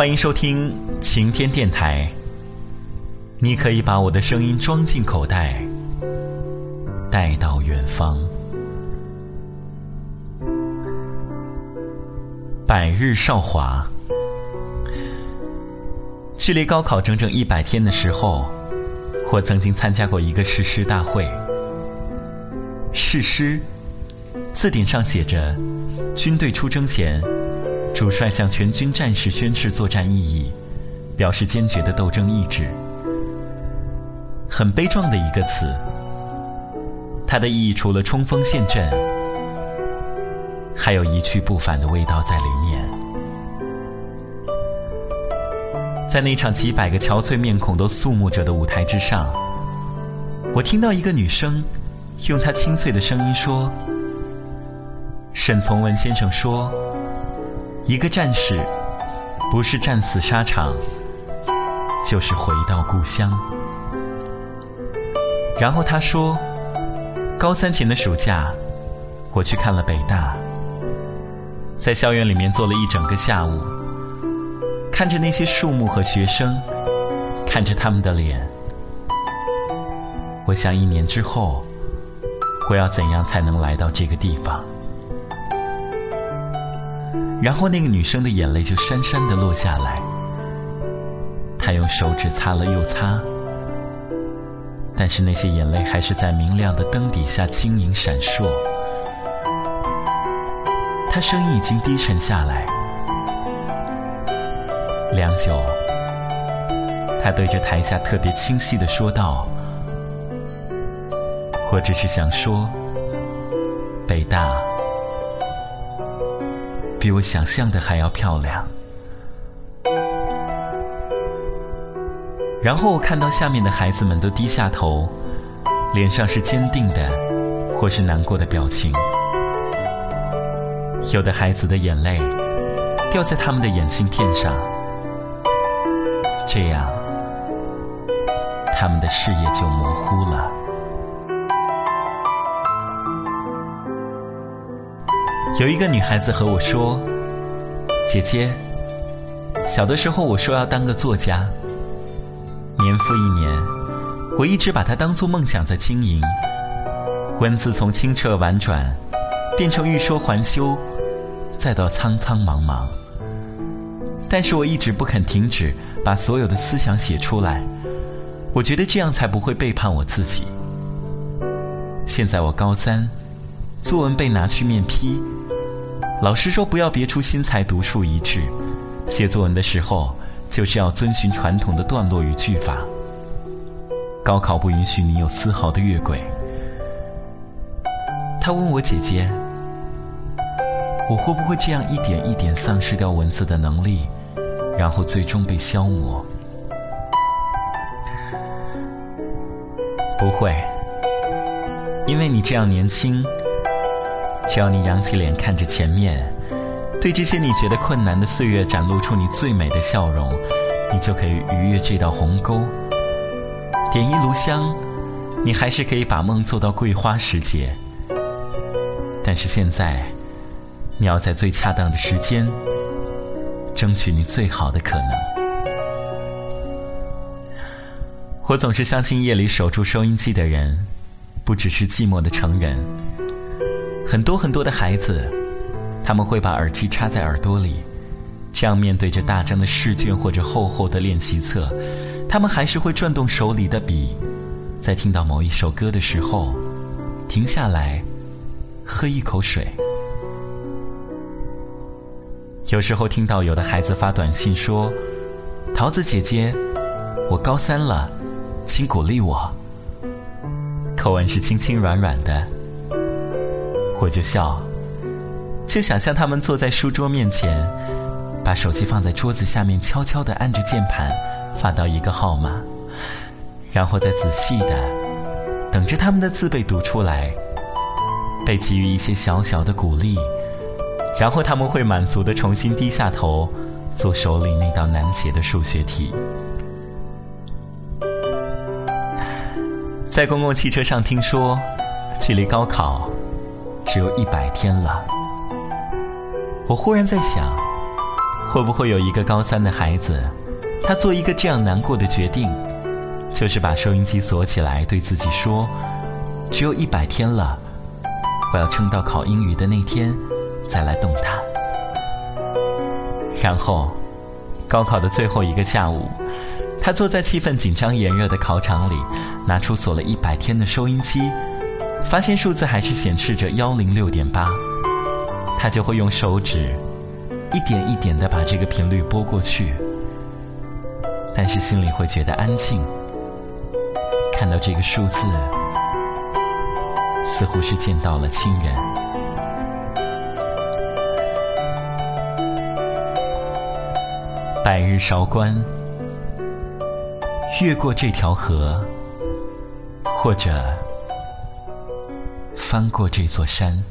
欢迎收听晴天电台。你可以把我的声音装进口袋，带到远方。百日韶华，距离高考整整一百天的时候，我曾经参加过一个誓师大会。誓师，字典上写着：军队出征前。主帅向全军战士宣誓作战意义，表示坚决的斗争意志。很悲壮的一个词，它的意义除了冲锋陷阵，还有一去不返的味道在里面。在那场几百个憔悴面孔都肃穆着的舞台之上，我听到一个女生用她清脆的声音说：“沈从文先生说。”一个战士，不是战死沙场，就是回到故乡。然后他说：“高三前的暑假，我去看了北大，在校园里面坐了一整个下午，看着那些树木和学生，看着他们的脸，我想一年之后，我要怎样才能来到这个地方？”然后那个女生的眼泪就潸潸的落下来，她用手指擦了又擦，但是那些眼泪还是在明亮的灯底下晶莹闪烁。她声音已经低沉下来，良久，她对着台下特别清晰的说道：“我只是想说，北大。”比我想象的还要漂亮。然后我看到下面的孩子们都低下头，脸上是坚定的，或是难过的表情。有的孩子的眼泪掉在他们的眼镜片上，这样他们的视野就模糊了。有一个女孩子和我说：“姐姐，小的时候我说要当个作家。年复一年，我一直把它当做梦想在经营。文字从清澈婉转，变成欲说还休，再到苍苍茫茫。但是我一直不肯停止，把所有的思想写出来。我觉得这样才不会背叛我自己。现在我高三，作文被拿去面批。”老师说：“不要别出心裁，独树一帜。写作文的时候，就是要遵循传统的段落与句法。高考不允许你有丝毫的越轨。”他问我姐姐：“我会不会这样一点一点丧失掉文字的能力，然后最终被消磨？”不会，因为你这样年轻。只要你扬起脸看着前面，对这些你觉得困难的岁月展露出你最美的笑容，你就可以逾越这道鸿沟。点一炉香，你还是可以把梦做到桂花时节。但是现在，你要在最恰当的时间，争取你最好的可能。我总是相信夜里守住收音机的人，不只是寂寞的成人。很多很多的孩子，他们会把耳机插在耳朵里，这样面对着大张的试卷或者厚厚的练习册，他们还是会转动手里的笔，在听到某一首歌的时候，停下来，喝一口水。有时候听到有的孩子发短信说：“桃子姐姐，我高三了，请鼓励我。”口吻是轻轻软软的。我就笑，就想象他们坐在书桌面前，把手机放在桌子下面，悄悄地按着键盘，发到一个号码，然后再仔细的等着他们的字被读出来，被给予一些小小的鼓励，然后他们会满足的重新低下头，做手里那道难解的数学题。在公共汽车上听说，距离高考。只有一百天了，我忽然在想，会不会有一个高三的孩子，他做一个这样难过的决定，就是把收音机锁起来，对自己说：“只有一百天了，我要撑到考英语的那天，再来动它。”然后，高考的最后一个下午，他坐在气氛紧张炎热的考场里，拿出锁了一百天的收音机，发现数字还是显示着幺零六点八，他就会用手指。一点一点的把这个频率拨过去，但是心里会觉得安静。看到这个数字，似乎是见到了亲人。百日韶关，越过这条河，或者翻过这座山。